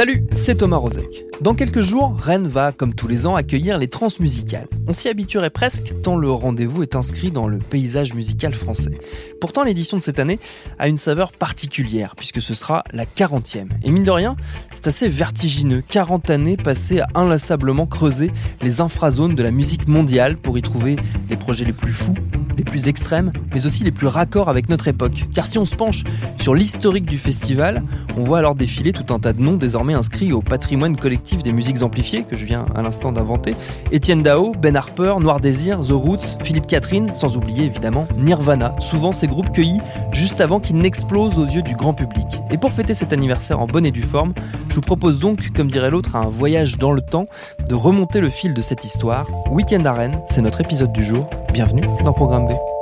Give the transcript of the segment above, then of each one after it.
Salut, c'est Thomas Rozek. Dans quelques jours, Rennes va, comme tous les ans, accueillir les transmusicales. On s'y habituerait presque tant le rendez-vous est inscrit dans le paysage musical français. Pourtant, l'édition de cette année a une saveur particulière, puisque ce sera la 40e. Et mine de rien, c'est assez vertigineux. 40 années passées à inlassablement creuser les infrazones de la musique mondiale pour y trouver les projets les plus fous, les plus extrêmes, mais aussi les plus raccords avec notre époque. Car si on se penche sur l'historique du festival, on voit alors défiler tout un tas de noms désormais inscrits au patrimoine collectif des musiques amplifiées, que je viens à l'instant d'inventer. Étienne Dao, Ben Harper, Noir Désir, The Roots, Philippe Catherine, sans oublier évidemment Nirvana, souvent ces groupes cueillis juste avant qu'ils n'explosent aux yeux du grand public. Et pour fêter cet anniversaire en bonne et due forme, je vous propose donc, comme dirait l'autre, un voyage dans le temps, de remonter le fil de cette histoire. Weekend à Rennes, c'est notre épisode du jour. Bienvenue dans Programme. demandé.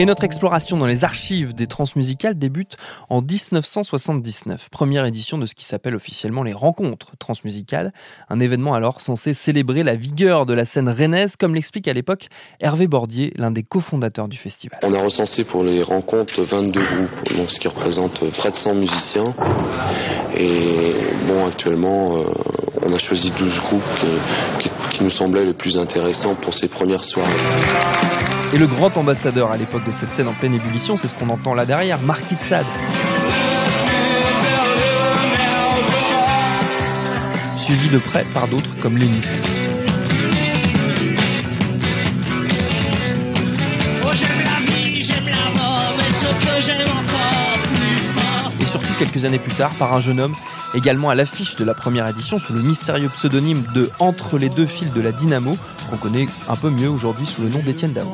Et notre exploration dans les archives des transmusicales débute en 1979, première édition de ce qui s'appelle officiellement les Rencontres transmusicales, un événement alors censé célébrer la vigueur de la scène rennaise, comme l'explique à l'époque Hervé Bordier, l'un des cofondateurs du festival. On a recensé pour les rencontres 22 groupes, donc ce qui représente près de 100 musiciens. Et bon, actuellement, euh, on a choisi 12 groupes qui, qui nous semblaient les plus intéressants pour ces premières soirées. Et le grand ambassadeur à l'époque de cette scène en pleine ébullition, c'est ce qu'on entend là derrière, Marquis de Sade. Suivi de près par d'autres comme les quelques années plus tard par un jeune homme également à l'affiche de la première édition sous le mystérieux pseudonyme de Entre les deux fils de la Dynamo, qu'on connaît un peu mieux aujourd'hui sous le nom d'Étienne Dao.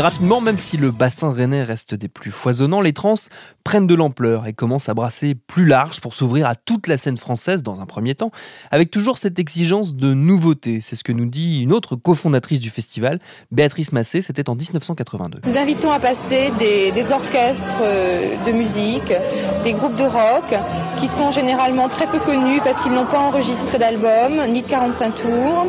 Rapidement, même si le bassin rennais reste des plus foisonnants, les trans prennent de l'ampleur et commencent à brasser plus large pour s'ouvrir à toute la scène française dans un premier temps, avec toujours cette exigence de nouveauté. C'est ce que nous dit une autre cofondatrice du festival, Béatrice Massé, c'était en 1982. Nous invitons à passer des, des orchestres de musique, des groupes de rock, qui sont généralement très peu connus parce qu'ils n'ont pas enregistré d'album, ni de 45 tours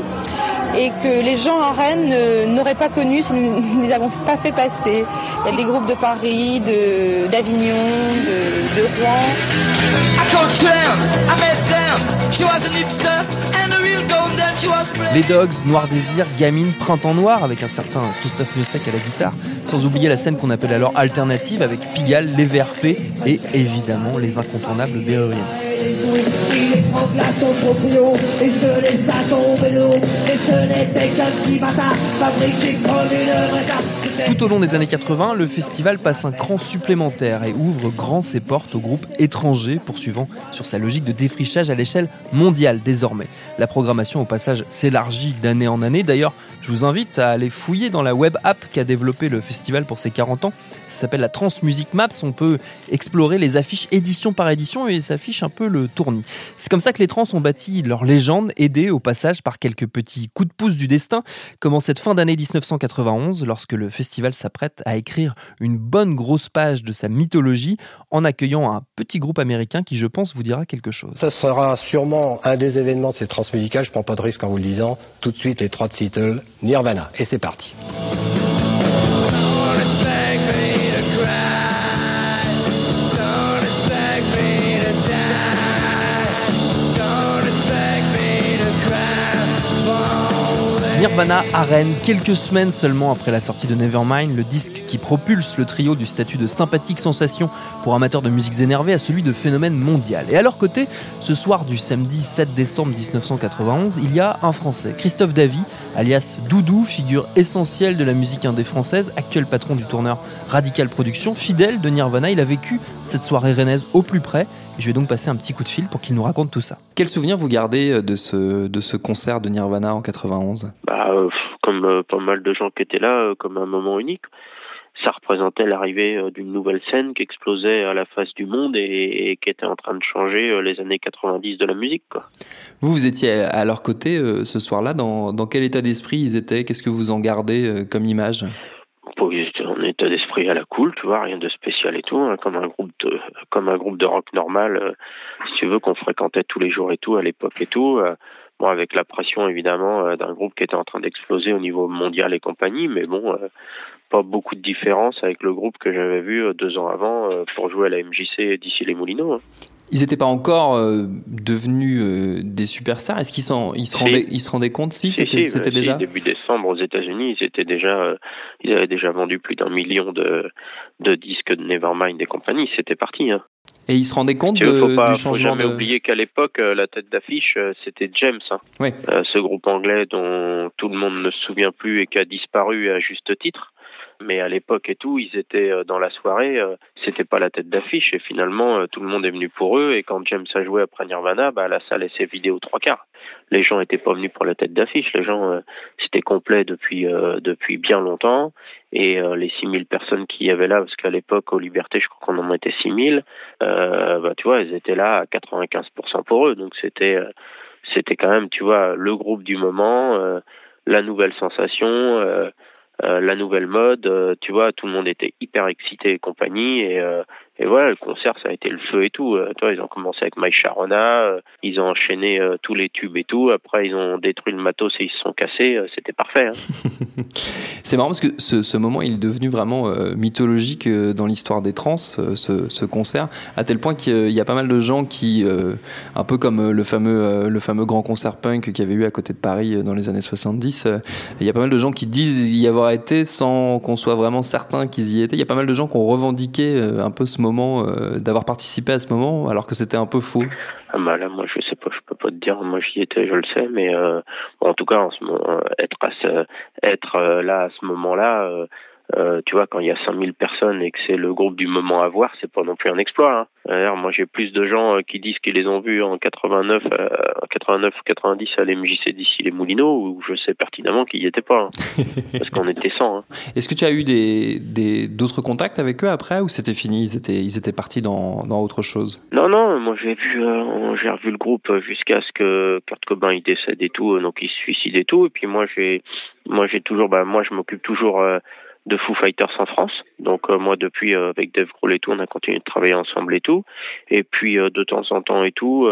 et que les gens à Rennes n'auraient pas connu si nous ne les pas fait passer. Il y a des groupes de Paris, d'Avignon, de, de, Rouen. Les Dogs, Noir Désir, Gamine, Printemps Noir avec un certain Christophe Miossec à la guitare, sans oublier la scène qu'on appelle alors alternative avec Pigalle, les VRP et évidemment les incontournables Berruriennes. Tout au long des années 80, le festival passe un cran supplémentaire et ouvre grand ses portes aux groupes étrangers, poursuivant sur sa logique de défrichage à l'échelle mondiale désormais. La programmation au passage s'élargit d'année en année. D'ailleurs, je vous invite à aller fouiller dans la web app qu'a développé le festival pour ses 40 ans. Ça s'appelle la Trans Music Maps. On peut explorer les affiches édition par édition et s'affiche un peu le tournis. C'est comme ça que les trans ont bâti leur légende, aidés au passage par quelques petits coups de pouce du destin, comme en cette fin d'année 1991, lorsque le festival s'apprête à écrire une bonne grosse page de sa mythologie en accueillant un petit groupe américain qui, je pense, vous dira quelque chose. Ça sera sûrement un des événements de ces transmusicales, je prends pas de risque en vous le disant. Tout de suite, les trois de Nirvana. Et c'est parti. Nirvana à Rennes, quelques semaines seulement après la sortie de Nevermind, le disque qui propulse le trio du statut de sympathique sensation pour amateurs de musiques énervées à celui de phénomène mondial. Et à leur côté, ce soir du samedi 7 décembre 1991, il y a un Français, Christophe Davy, alias Doudou, figure essentielle de la musique indé française, actuel patron du tourneur Radical Productions, fidèle de Nirvana. Il a vécu cette soirée rennaise au plus près je vais donc passer un petit coup de fil pour qu'il nous raconte tout ça. Quel souvenir vous gardez euh, de ce, de ce concert de Nirvana en 91 bah, euh, Comme euh, pas mal de gens qui étaient là, comme un moment unique. Ça représentait l'arrivée d'une nouvelle scène qui explosait à la face du monde et, qui était en train de changer les années 90 de la musique. Quoi. Vous, vous étiez à leur côté ce soir-là. Dans, dans quel état d'esprit ils étaient? Qu'est-ce que vous en gardez comme image? À la cool, tu vois, rien de spécial et tout, hein, comme un groupe de comme un groupe de rock normal, euh, si tu veux, qu'on fréquentait tous les jours et tout à l'époque et tout. Euh, bon, avec la pression évidemment euh, d'un groupe qui était en train d'exploser au niveau mondial et compagnie, mais bon, pas beaucoup de différence avec le groupe que j'avais vu deux ans avant pour jouer à la MJC d'ici les Moulineaux. Hein. Ils n'étaient pas encore devenus des superstars. Est-ce qu'ils ils se rendaient, ils se rendaient compte si, c'était, c'était déjà? début décembre aux États-Unis, ils étaient déjà, ils avaient déjà vendu plus d'un million de, de disques de Nevermind et compagnie. C'était parti. Hein. Et ils se rendaient compte de, faut pas, du changement faut jamais oublier qu'à l'époque, euh, la tête d'affiche, euh, c'était James. Hein. Oui. Euh, ce groupe anglais dont tout le monde ne se souvient plus et qui a disparu à juste titre. Mais à l'époque et tout, ils étaient dans la soirée, c'était pas la tête d'affiche et finalement tout le monde est venu pour eux et quand James a joué après Nirvana, bah la salle s'est vidée aux trois quarts. Les gens étaient pas venus pour la tête d'affiche, les gens c'était complet depuis depuis bien longtemps et euh, les 6000 personnes qui y avait là, parce qu'à l'époque, aux Libertés, je crois qu'on en était 6000, euh, bah, tu vois, elles étaient là à 95% pour eux. Donc c'était, euh, c'était quand même, tu vois, le groupe du moment, euh, la nouvelle sensation, la nouvelle mode, tu vois, tout le monde était hyper excité et compagnie. Et, et voilà, le concert, ça a été le feu et tout. Euh, toi, ils ont commencé avec My Sharona, euh, ils ont enchaîné euh, tous les tubes et tout. Après, ils ont détruit le matos et ils se sont cassés. C'était parfait. Hein. c'est marrant parce que ce, ce, moment, il est devenu vraiment mythologique dans l'histoire des trans, ce, ce, concert, à tel point qu'il y a pas mal de gens qui, un peu comme le fameux, le fameux grand concert punk qu'il y avait eu à côté de Paris dans les années 70, il y a pas mal de gens qui disent y avoir été sans qu'on soit vraiment certain qu'ils y étaient. Il y a pas mal de gens qui ont revendiqué un peu ce moment euh, d'avoir participé à ce moment, alors que c'était un peu faux ah bah là, moi, je sais pas, je peux pas dire. Moi, j'y étais, je le sais, mais euh, en tout cas, en ce moment, euh, être à ce, être là à ce moment-là, euh, tu vois, quand il y a 5000 personnes et que c'est le groupe du moment à voir, c'est pas non plus un exploit. Hein. moi, j'ai plus de gens euh, qui disent qu'ils les ont vus en 89, euh, 89 90 à l'MJC d'ici les Moulineaux, où je sais pertinemment qu'ils y étaient pas, hein. parce qu'on était 100. Hein. Est-ce que tu as eu des d'autres contacts avec eux après, ou c'était fini Ils étaient ils étaient partis dans dans autre chose? Non, non. Moi, j'ai vu euh, j'ai revu le groupe jusqu'à ce que Kurt Cobain il décède et tout, donc il se suicide et tout. Et puis moi, j'ai moi j'ai toujours, bah moi, je m'occupe toujours de Foo Fighters en France. Donc euh, moi depuis euh, avec Dave Grohl et tout, on a continué de travailler ensemble et tout. Et puis euh, de temps en temps et tout,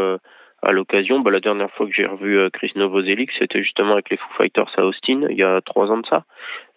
à l'occasion, bah, la dernière fois que j'ai revu Chris Novoselic, c'était justement avec les Foo Fighters à Austin, il y a trois ans de ça.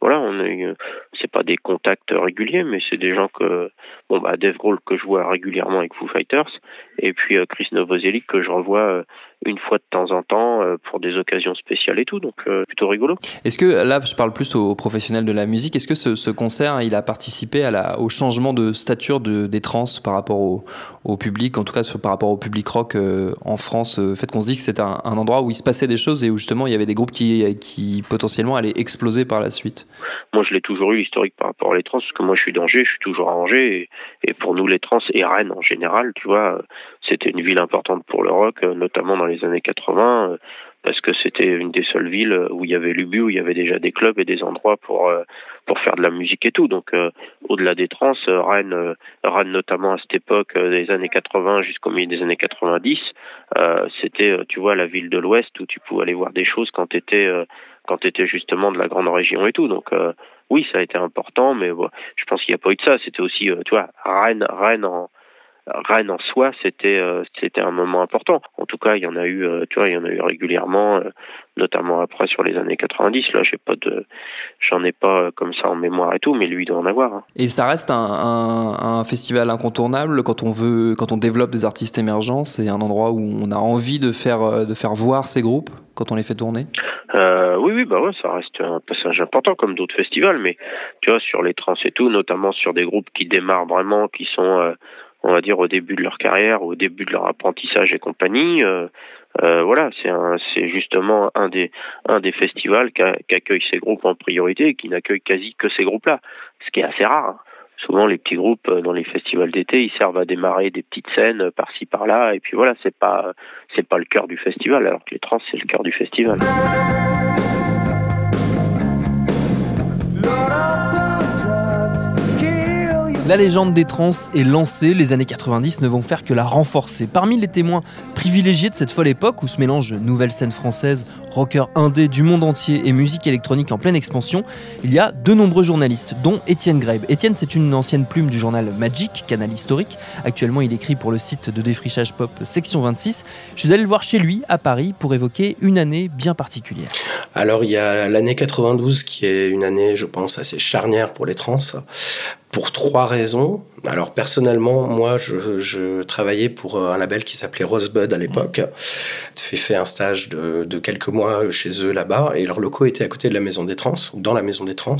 Voilà, on a c'est pas des contacts réguliers, mais c'est des gens que, bon bah Dave Grohl que je vois régulièrement avec Foo Fighters, et puis Chris Novoselic que je revois une fois de temps en temps euh, pour des occasions spéciales et tout, donc euh, plutôt rigolo. Est-ce que là, je parle plus aux professionnels de la musique, est-ce que ce, ce, concert, il a participé à la, au changement de stature de, des trans par rapport au, au, public, en tout cas par rapport au public rock euh, en France, le fait qu'on se dit que c'était un, un, endroit où il se passait des choses et où justement il y avait des groupes qui, qui potentiellement allaient exploser par la suite Moi, je l'ai toujours eu historique par rapport à les trans, parce que moi je suis d'Angers, je suis toujours à Angers, et, pour nous les trans et Rennes en général, tu vois, c'était une ville importante pour le rock, notamment dans les années 80 euh, parce que c'était une des seules villes où il y avait l'UBU, où il y avait déjà des clubs et des endroits pour euh, pour faire de la musique et tout. Donc euh, au-delà des trans, Rennes, Rennes notamment à cette époque des années 80 jusqu'au milieu des années 90, c'était tu vois la ville de l'Ouest où tu pouvais aller voir des choses quand tu étais quand tu étais justement de la grande région et tout. Donc oui, ça a été important, mais je pense qu'il n'y a pas eu de ça. C'était aussi tu vois Rennes Rennes en Rennes en soi, c'était c'était un moment important. En tout cas, il y en a eu, tu vois, il y en a eu régulièrement, notamment après sur les années 90. Là, j'ai pas j'en ai pas comme ça en mémoire et tout, mais lui doit en avoir. Hein. Et ça reste un, un, un, festival incontournable quand on veut, quand on développe des artistes émergents. C'est un endroit où on a envie de faire de faire voir ces groupes quand on les fait tourner? Euh, oui, oui, bah ouais, ça reste un passage important comme d'autres festivals, mais tu vois, sur les trans et tout, notamment sur des groupes qui démarrent vraiment, qui sont, euh, on va dire, au début de leur carrière, au début de leur apprentissage et compagnie. Euh, euh voilà, c'est c'est justement un des, un des festivals qui, accueille ces groupes en priorité et qui n'accueille quasi que ces groupes-là, ce qui est assez rare. Hein souvent les petits groupes euh, dans les festivals d'été, ils servent à démarrer des petites scènes par-ci par-là, et puis voilà, c'est pas c'est pas le cœur du festival, alors que les trans c'est le cœur du festival. La légende des trans est lancée, les années 90 ne vont faire que la renforcer. Parmi les témoins privilégiés de cette folle époque où se mélangent nouvelle scène française, rockers indé du monde entier et musique électronique en pleine expansion, il y a de nombreux journalistes, dont Étienne Grebe. Étienne, c'est une ancienne plume du journal Magic, canal historique. Actuellement, il écrit pour le site de défrichage pop Section 26. Je suis allé le voir chez lui, à Paris, pour évoquer une année bien particulière. Alors, il y a l'année 92 qui est une année, je pense, assez charnière pour les trans pour trois raisons. Alors personnellement, moi, je, travaillais pour un label qui s'appelait Rosebud à l'époque. J'ai fait un stage de, quelques mois chez eux là-bas et leurs locaux étaient à côté de la Maison des Trans ou dans la Maison des Trans.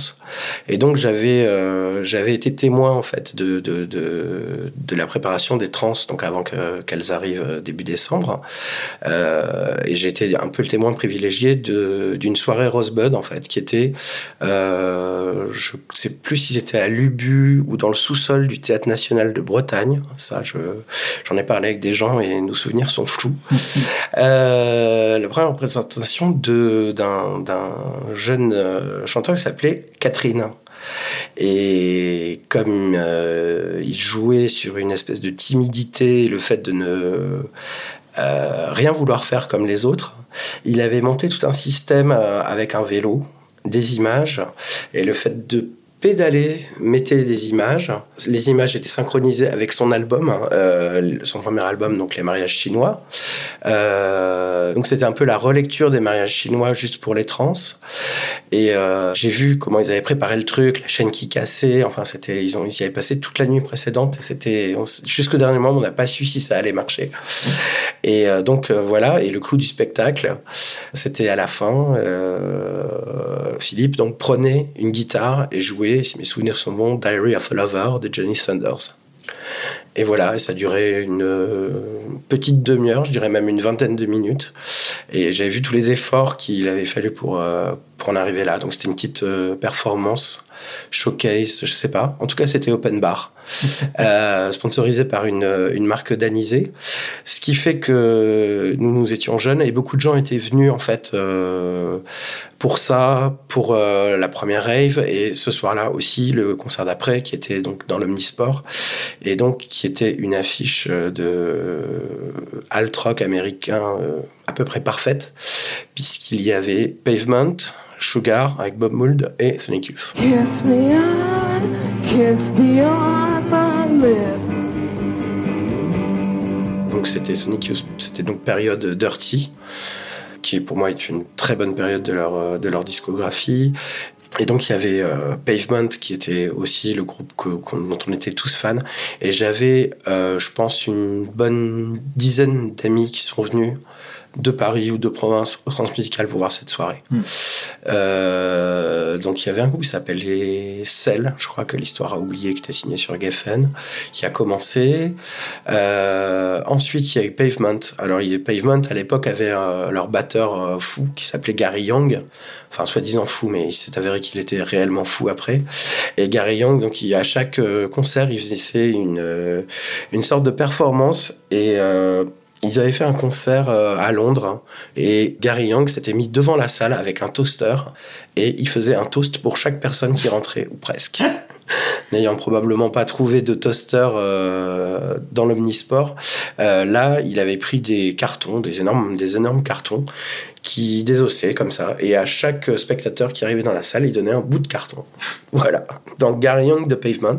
Et donc j'avais euh, été témoin en fait de, la préparation des trans donc avant qu'elles arrivent début décembre. Euh, et j'ai été un peu le témoin privilégié d'une soirée Rosebud en fait qui était euh, je sais plus si c'était à Lubu ou dans le sous-sol du théâtre national de Bretagne. Ça, j'en ai parlé avec des gens et nos souvenirs sont flous. euh, la première représentation d'un jeune euh, chanteur qui s'appelait Catherine. Et comme euh, il jouait sur une espèce de timidité, le fait de ne euh, rien vouloir faire comme les autres, il avait monté tout un système avec un vélo, des images, et le fait de pédaler, mettait des images. Les images étaient synchronisées avec son album, hein, euh, son premier album, donc Les mariages chinois. Euh, donc c'était un peu la relecture des mariages chinois juste pour les trans. Et euh, j'ai vu comment ils avaient préparé le truc, la chaîne qui cassait. Enfin, c'était, ils, ont, ils y avaient passé toute la nuit précédente. C'était jusqu'au dernier moment, on n'a pas su si ça allait marcher. Et donc voilà. Et le clou du spectacle, c'était à la fin. Philippe donc prenait une guitare et jouait, si mes souvenirs sont bons, Diary of a Lover de Johnny Sanders. Et voilà, ça durait une euh, petite demi-heure, je dirais même une vingtaine de minutes. Et j'avais vu tous les efforts qu'il avait fallu pour, euh, pour en arriver là. Donc c'était une petite euh, performance, showcase, je sais pas. En tout cas, c'était open bar, sponsorisé par une, une marque danisée. Ce qui fait que nous, nous étions jeunes et beaucoup de gens étaient venus en fait pour ça, pour euh, la première rave et ce soir-là aussi le concert d'après qui était donc dans l'Omnisport et donc qui était une affiche euh, de euh, alt rock américain à peu près parfaite puisqu'il y avait Pavement, Sugar avec Bob Mould et Sonic Youth. Donc c'était Sonic Youth, c'était donc période Dirty qui pour moi est une très bonne période de leur, euh, de leur discographie. Et donc il y avait euh, Pavement qui était aussi le groupe dont on était tous fans. Et j'avais, euh, je pense, une bonne dizaine d'amis qui sont venus de Paris ou de province transmusicale pour voir cette soirée. Hmm. Euh, donc il y avait un groupe qui s'appelait Cell, je crois que l'histoire a oublié, qui était signé sur Geffen, qui a commencé. Euh, ensuite il y a eu Pavement. Alors Pavement à l'époque avait euh, leur batteur fou qui s'appelait Gary Young, enfin soi-disant fou, mais il s'est avéré qu'il était réellement fou après. Et Gary Young, donc à chaque concert, il faisait une, une sorte de performance et ils avaient fait un concert euh, à Londres hein, et Gary Young s'était mis devant la salle avec un toaster et il faisait un toast pour chaque personne qui rentrait, ou presque. n'ayant probablement pas trouvé de toaster euh, dans l'omnisport, euh, là, il avait pris des cartons, des énormes, des énormes cartons, qui désossaient comme ça. Et à chaque spectateur qui arrivait dans la salle, il donnait un bout de carton. Voilà. Dans Gary Young de Pavement.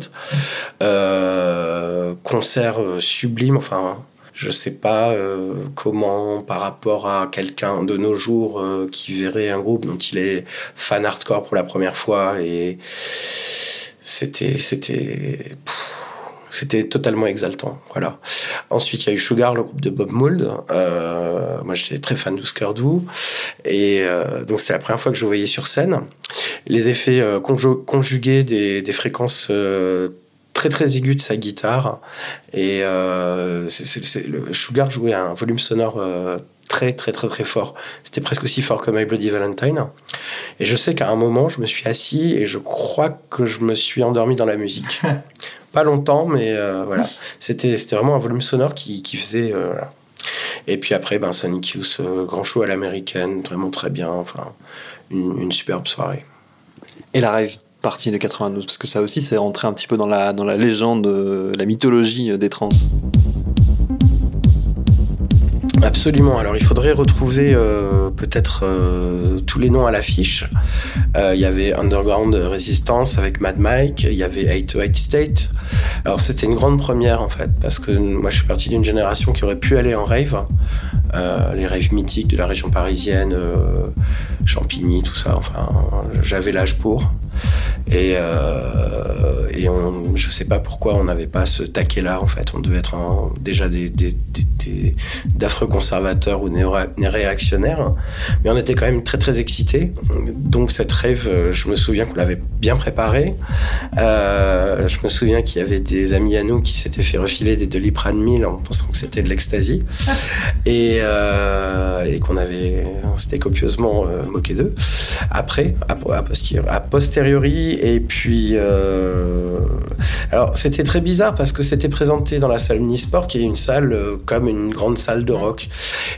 Euh, concert sublime, enfin je sais pas euh, comment, par rapport à quelqu'un de nos jours euh, qui verrait un groupe dont il est fan hardcore pour la première fois et c'était c'était c'était totalement exaltant. Voilà. Ensuite, il y a eu Sugar, le groupe de Bob Mould. Euh, moi, j'étais très fan d'Oscar Dou. Et donc, c'est la première fois que je voyais sur scène. Les effets conjugués des, des fréquences très très aigu de sa guitare. Et euh, le Sugar jouait un volume sonore euh, très très très très fort. C'était presque aussi fort que My Bloody Valentine. Et je sais qu'à un moment, je me suis assis et je crois que je me suis endormi dans la musique. Pas longtemps, mais euh, voilà. C'était vraiment un volume sonore qui, qui faisait. Voilà. Et puis après, ben, Sonic Youth, grand show à l'américaine, vraiment très bien. Enfin, une, une superbe soirée. Et la rêve partie de 92 Parce que ça aussi, c'est rentré un petit peu dans la, dans la légende, la mythologie des trans. Absolument. Alors il faudrait retrouver euh, peut-être euh, tous les noms à l'affiche. Euh, il y avait Underground Resistance avec Mad Mike, il y avait 808 State. Alors c'était une grande première en fait, parce que moi je suis parti d'une génération qui aurait pu aller en rave. les raves mythiques de la région parisienne, Champigny, tout ça. Enfin, j'avais l'âge pour. Et, euh, et on, je sais pas pourquoi on n'avait pas ce taquet-là, en fait. On devait être déjà des, d'affreux conservateurs ou néo-réactionnaires. Mais on était quand même très, très excités. Donc, cette rêve, je me souviens qu'on l'avait bien préparée. Euh, je me souviens qu'il y avait des amis à nous qui s'étaient fait refiler des Doliprane 1000 en pensant que c'était de l'ecstasy. et, euh, et qu'on avait, on s'était copieusement moqué d'eux. Après, à, à, posteriori, et puis, euh, alors c'était très bizarre parce que c'était présenté dans la salle Unisport, qui est une salle euh, comme une grande salle de rock.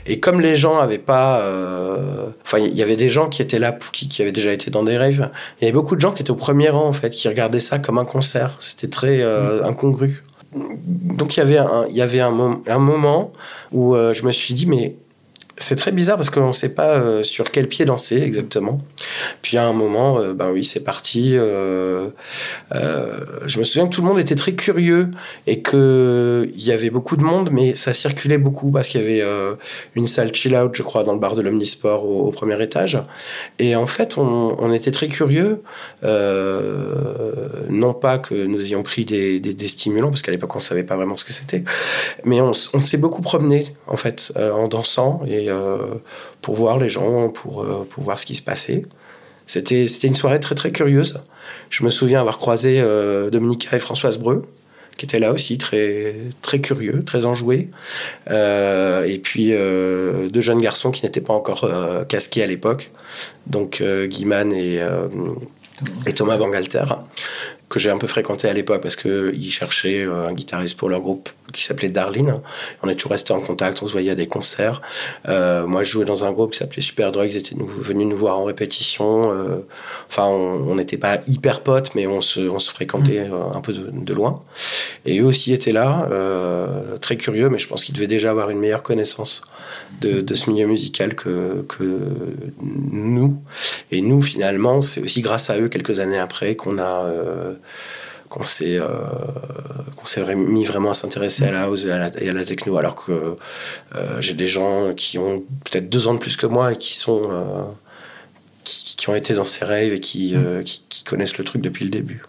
Et comme les gens avaient pas, euh, enfin, il y avait des gens qui étaient là, qui, qui avaient déjà été dans des rêves. Il y avait beaucoup de gens qui étaient au premier rang en fait, qui regardaient ça comme un concert. C'était très mm. incongru. Donc il y avait un, il y avait un, un moment où je me suis dit mais c'est très bizarre parce qu'on ne sait pas euh, sur quel pied danser exactement. Puis à un moment, euh, ben oui, c'est parti. Euh, je me souviens que tout le monde était très curieux et qu'il y avait beaucoup de monde, mais ça circulait beaucoup parce qu'il y avait une salle chill out, je crois, dans le bar de l'Omnisport au, premier étage. Et en fait, on, était très curieux. non pas que nous ayons pris des, stimulants, parce qu'à l'époque, on ne savait pas vraiment ce que c'était, mais on, on s'est beaucoup promené, en fait, en dansant. Et euh, pour voir les gens, pour, euh, pour voir ce qui se passait. C'était, c'était une soirée très très curieuse. Je me souviens avoir croisé euh, Dominica et Françoise Breu, qui étaient là aussi, très, très curieux, très enjoués. et puis deux jeunes garçons qui n'étaient pas encore casqués à l'époque, donc Guiman et, et Thomas Bangalter que j'ai un peu fréquenté à l'époque parce qu'ils cherchaient euh, un guitariste pour leur groupe qui s'appelait Darlene. On est toujours resté en contact, on se voyait à des concerts. Euh, moi, je jouais dans un groupe qui s'appelait Super Drugs, ils étaient venus nous voir en répétition. Euh, enfin, on n'était pas hyper potes, mais on se, on se fréquentait mm. un peu de, loin. Et eux aussi étaient là, très curieux, mais je pense qu'ils devaient déjà avoir une meilleure connaissance de, de ce milieu musical que, que nous. Et nous, finalement, c'est aussi grâce à eux, quelques années après, qu'on a qu'on s'est euh, qu'on s'est mis vraiment à s'intéresser à la house et à la, techno alors que euh, j'ai des gens qui ont peut-être deux ans de plus que moi et qui sont euh, qui, ont été dans ces rêves et qui, qui, connaissent le truc depuis le début.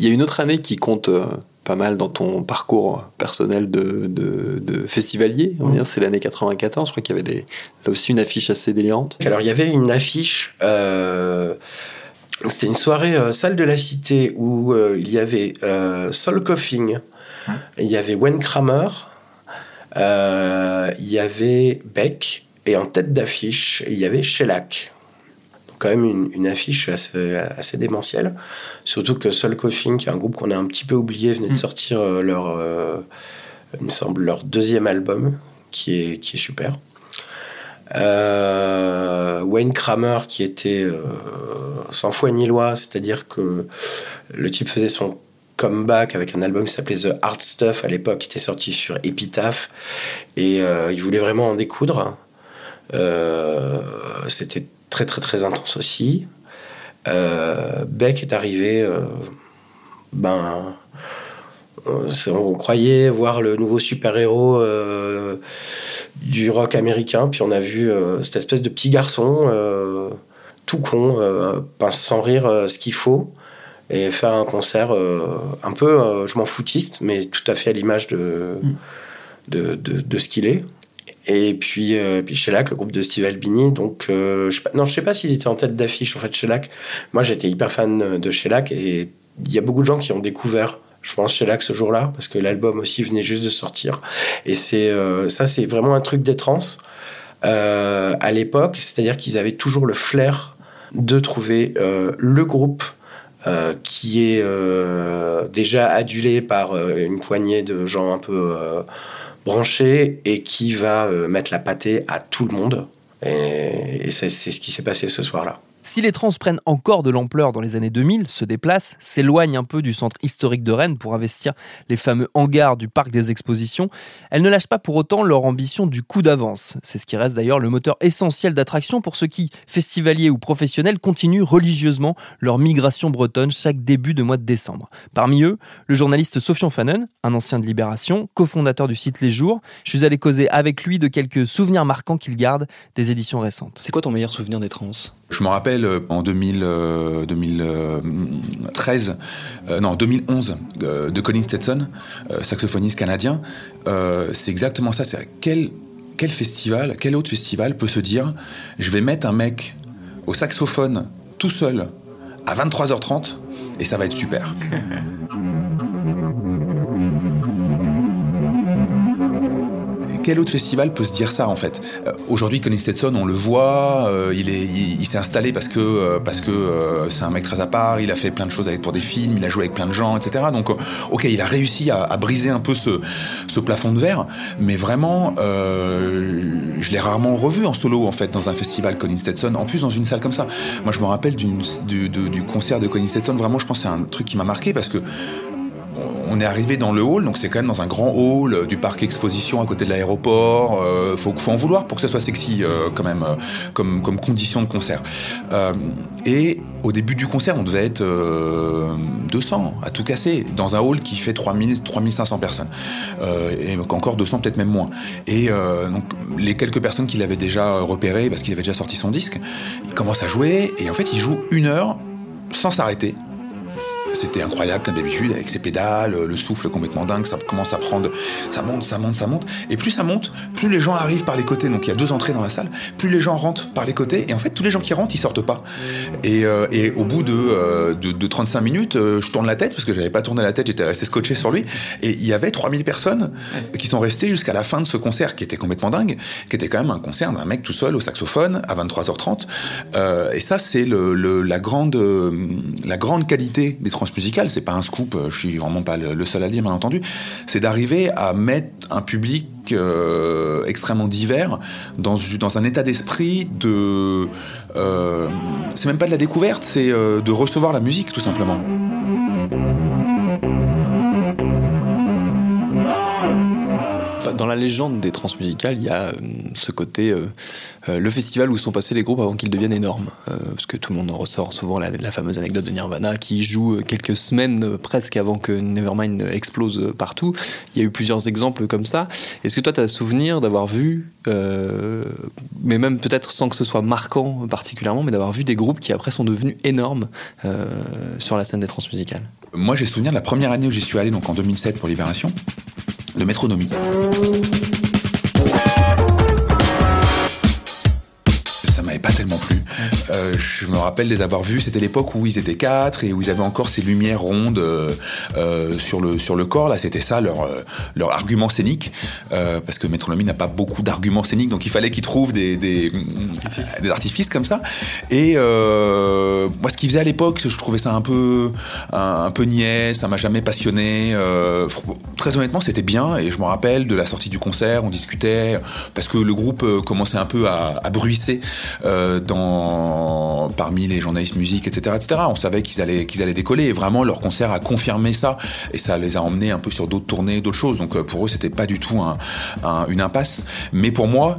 Il y a une autre année qui compte pas mal dans ton parcours personnel de, de, festivalier, c'est l'année 94, je crois qu'il y avait des, là aussi une affiche assez délirante. Alors il y avait une affiche c'était une soirée euh, salle de la cité où euh, il y avait euh, Sol Coffing, il y avait Wen Kramer, il y avait Beck, et en tête d'affiche, il y avait Shellac. Donc quand même une, affiche assez, assez, démentielle. Surtout que Sol Coffing, qui est un groupe qu'on a un petit peu oublié, venait de mm. sortir leur, il me semble, leur deuxième album, qui est, qui est super. Wayne Kramer qui était euh, sans foi ni loi, c'est-à-dire que le type faisait son comeback avec un album qui s'appelait The Hard Stuff à l'époque, qui était sorti sur Epitaph, et il voulait vraiment en découdre. C'était très très très intense aussi. Beck est arrivé, ben on croyait voir le nouveau super-héros euh, du rock américain, puis on a vu euh, cette espèce de petit garçon euh, tout con, sans rire ce qu'il faut, et faire un concert un peu, je m'en foutiste, mais tout à fait à l'image de, mm. de, ce qu'il est. Et puis, puis Shellac, le groupe de Steve Albini. Donc, je sais pas, non, je sais pas s'ils étaient en tête d'affiche, en fait, Shellac. Moi, j'étais hyper fan de Shellac et il y a beaucoup de gens qui ont découvert je pense chez Lac ce jour-là, parce que l'album aussi venait juste de sortir. Et c'est euh, ça, c'est vraiment un truc des trans euh, à l'époque, c'est-à-dire qu'ils avaient toujours le flair de trouver euh, le groupe qui est déjà adulé par une poignée de gens un peu branchés et qui va mettre la pâtée à tout le monde. et c'est ce qui s'est passé ce soir-là. Si les trans prennent encore de l'ampleur dans les années 2000, se déplacent, s'éloignent un peu du centre historique de Rennes pour investir les fameux hangars du parc des expositions, elles ne lâchent pas pour autant leur ambition du coup d'avance. C'est ce qui reste d'ailleurs le moteur essentiel d'attraction pour ceux qui, festivaliers ou professionnels, continuent religieusement leur migration bretonne chaque début de mois de décembre. Parmi eux, le journaliste Sofian Fanen, un ancien de Libération, cofondateur du site Les Jours. Je suis allé causer avec lui de quelques souvenirs marquants qu'il garde des éditions récentes. C'est quoi ton meilleur souvenir des trans? Je me rappelle euh, en 2000, 2013, euh, euh, non 2011, de Colin Stetson, saxophoniste canadien. c'est exactement ça. C'est quel quel festival, quel autre festival peut se dire, je vais mettre un mec au saxophone tout seul à 23h30 et ça va être super. quel autre festival peut se dire ça en fait? Euh, Aujourd'hui, Connie Stetson, on le voit, euh, il est, il, s'est installé parce que euh, parce c'est un mec très à part. Il a fait plein de choses avec pour des films, il a joué avec plein de gens, etc. Donc, ok, il a réussi à, briser un peu ce, ce, plafond de verre, mais vraiment, je l'ai rarement revu en solo en fait dans un festival Colin Stetson. En plus, dans une salle comme ça. Moi, je me rappelle du, du, concert de Colin Stetson. Vraiment, je pense que c'est un truc qui m'a marqué parce que on est arrivé dans le hall, donc c'est quand même dans un grand hall euh, du parc exposition à côté de l'aéroport. Euh, faut, faut en vouloir pour que ce soit sexy euh, quand même, comme, comme condition de concert. et au début du concert, on devait être 200 à tout casser dans un hall qui fait 3000, 3500 personnes. et encore 200, peut-être même moins. Et donc les quelques personnes qu'il avait déjà repérées, parce qu'il avait déjà sorti son disque, il commence à jouer et en fait il joue une heure sans s'arrêter c'était incroyable comme d'habitude, avec ses pédales, le souffle complètement dingue, ça commence à prendre, ça monte, ça monte, ça monte. Et plus ça monte, plus les gens arrivent par les côtés. Donc il y a deux entrées dans la salle, plus les gens rentrent par les côtés. Et en fait, tous les gens qui rentrent, ils sortent pas. Et, euh, au bout de, euh, de, 35 minutes, euh, je tourne la tête, parce que j'avais pas tourné la tête, j'étais resté scotché sur lui. Et il y avait 3000 personnes qui sont restées jusqu'à la fin de ce concert, qui était complètement dingue, qui était quand même un concert d'un mec tout seul au saxophone à 23h30. et ça, c'est le, la, grande, la grande qualité des musicale, c'est pas un scoop, euh, je suis vraiment pas le seul à le dire, bien entendu, c'est d'arriver à mettre un public euh, extrêmement divers dans, dans un état d'esprit de. Euh, c'est même pas de la découverte, c'est de recevoir la musique, tout simplement. Dans la légende des transmusicales, il y a euh, ce côté, euh, euh, le festival où sont passés les groupes avant qu'ils deviennent énormes. parce que tout le monde en ressort souvent la, fameuse anecdote de Nirvana qui joue quelques semaines presque avant que Nevermind explose partout. Il y a eu plusieurs exemples comme ça. Est-ce que toi, tu as souvenir d'avoir vu, mais même peut-être sans que ce soit marquant particulièrement, mais d'avoir vu des groupes qui après sont devenus énormes sur la scène des transmusicales Moi, j'ai souvenir de la première année où j'y suis allé, donc en 2007 pour Libération de métronomie. Ça m'avait pas tellement plu. Euh, je me rappelle les avoir vus. C'était l'époque où ils étaient quatre et où ils avaient encore ces lumières rondes sur le sur le corps. Là, c'était ça leur leur argument scénique, parce que Métronomie n'a pas beaucoup d'arguments scéniques, donc il fallait qu'ils trouvent des, des, des artifices comme ça. Et moi, ce qu'ils faisaient à l'époque, je trouvais ça un peu un, peu niais. Ça m'a jamais passionné. très honnêtement, c'était bien et je me rappelle de la sortie du concert, on discutait parce que le groupe euh, commençait un peu à, à bruisser euh, dans parmi les journalistes musique, etc., etc. On savait qu'ils allaient qu'ils allaient décoller et vraiment leur concert a confirmé ça et ça les a emmenés un peu sur d'autres tournées, d'autres choses. Donc euh, pour eux, c'était pas du tout un, une impasse. Mais pour moi,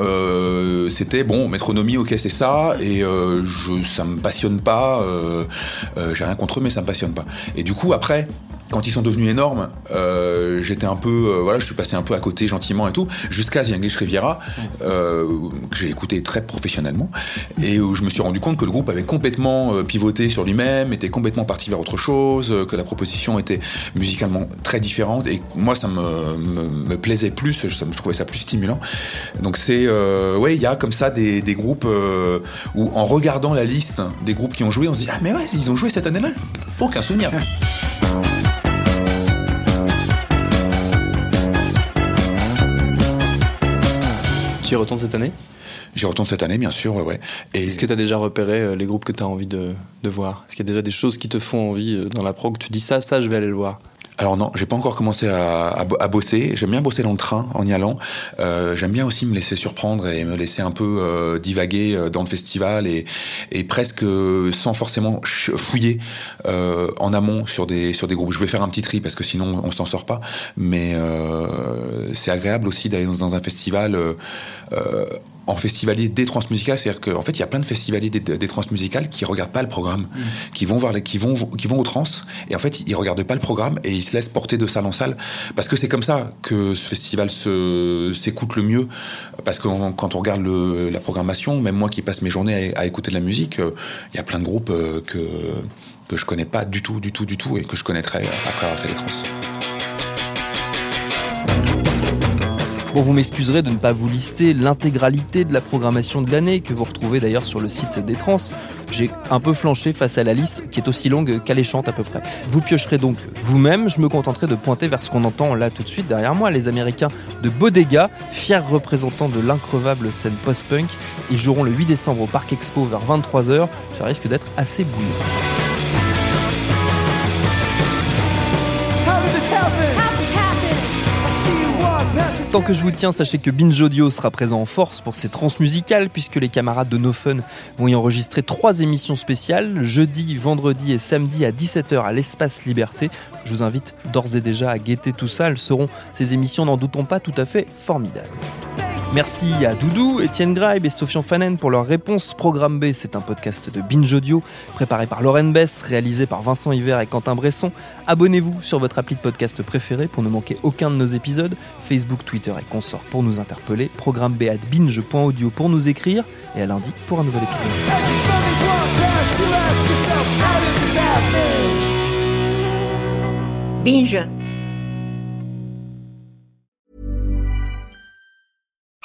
euh, c'était bon, métronomie, ok, c'est ça, et euh, je, ça me passionne pas. J'ai rien contre eux, mais ça me passionne pas. Et du coup, après, quand ils sont devenus énormes, euh, j'étais un peu, euh, voilà, je suis passé un peu à côté gentiment et tout, jusqu'à The English Riviera, euh, que j'ai écouté très professionnellement, et où je me suis rendu compte que le groupe avait complètement pivoté sur lui-même, était complètement parti vers autre chose, que la proposition était musicalement très différente, et moi ça me, plaisait plus, je, je, trouvais ça plus stimulant. Donc c'est, ouais, il y a comme ça des, des groupes où en regardant la liste des groupes qui ont joué, on se dit ah mais ouais, ils ont joué cette année-là, aucun souvenir. Tu y retournes cette année? J'y retourne cette année, bien sûr, ouais. ouais. Et... Est-ce que tu as déjà repéré euh, les groupes que tu as envie de, de voir? Est-ce qu'il y a déjà des choses qui te font envie euh, dans la prog? Tu dis ça, ça, je vais aller le voir alors non, j'ai pas encore commencé à, à, à bosser. J'aime bien bosser dans le train en y allant. Euh, J'aime bien aussi me laisser surprendre et me laisser un peu euh, divaguer euh, dans le festival et, et presque sans forcément fouiller euh, en amont sur des sur des groupes. Je vais faire un petit tri parce que sinon on s'en sort pas. Mais euh, c'est agréable aussi d'aller dans un festival en festivalier des transmusicales, c'est-à-dire qu'en fait, il y a plein de festivaliers des, des transmusicales qui regardent pas le programme, mmh. qui vont voir les, qui vont, qui vont aux trans, et en fait, ils regardent pas le programme et ils se laissent porter de salle en salle, parce que c'est comme ça que ce festival se, s'écoute le mieux, parce que quand on regarde le, la programmation, même moi qui passe mes journées à, à écouter de la musique, euh, il y a plein de groupes euh, que que je connais pas du tout, du tout, du tout, et que je connaîtrai après avoir fait les trans. Bon, vous m'excuserez de ne pas vous lister l'intégralité de la programmation de l'année, que vous retrouvez d'ailleurs sur le site des Trans. J'ai un peu flanché face à la liste, qui est aussi longue qu'alléchante à peu près. Vous piocherez donc vous-même, je me contenterai de pointer vers ce qu'on entend là tout de suite derrière moi, les Américains de Bodega, fiers représentants de l'increvable scène post-punk. Ils joueront le 8 décembre au Parc Expo vers 23h, ça risque d'être assez bouillant. Tant que je vous tiens, sachez que Binge Audio sera présent en force pour ces transmusicales puisque les camarades de No Fun vont y enregistrer trois émissions spéciales, jeudi, vendredi et samedi à 17h à l'Espace Liberté. Je vous invite d'ores et déjà à guetter tout ça, elles seront ces émissions, n'en doutons pas, tout à fait formidables. Merci à Doudou, Étienne Graib et Sofian Fanen pour leur réponse. Programme B, c'est un podcast de Binge Audio préparé par Lauren Bess, réalisé par Vincent Hiver et Quentin Bresson. Abonnez-vous sur votre appli de podcast préféré pour ne manquer aucun de nos épisodes. Facebook, Twitter et consorts pour nous interpeller. Programme B at binge.audio pour nous écrire. Et à lundi pour un nouvel épisode. Binge.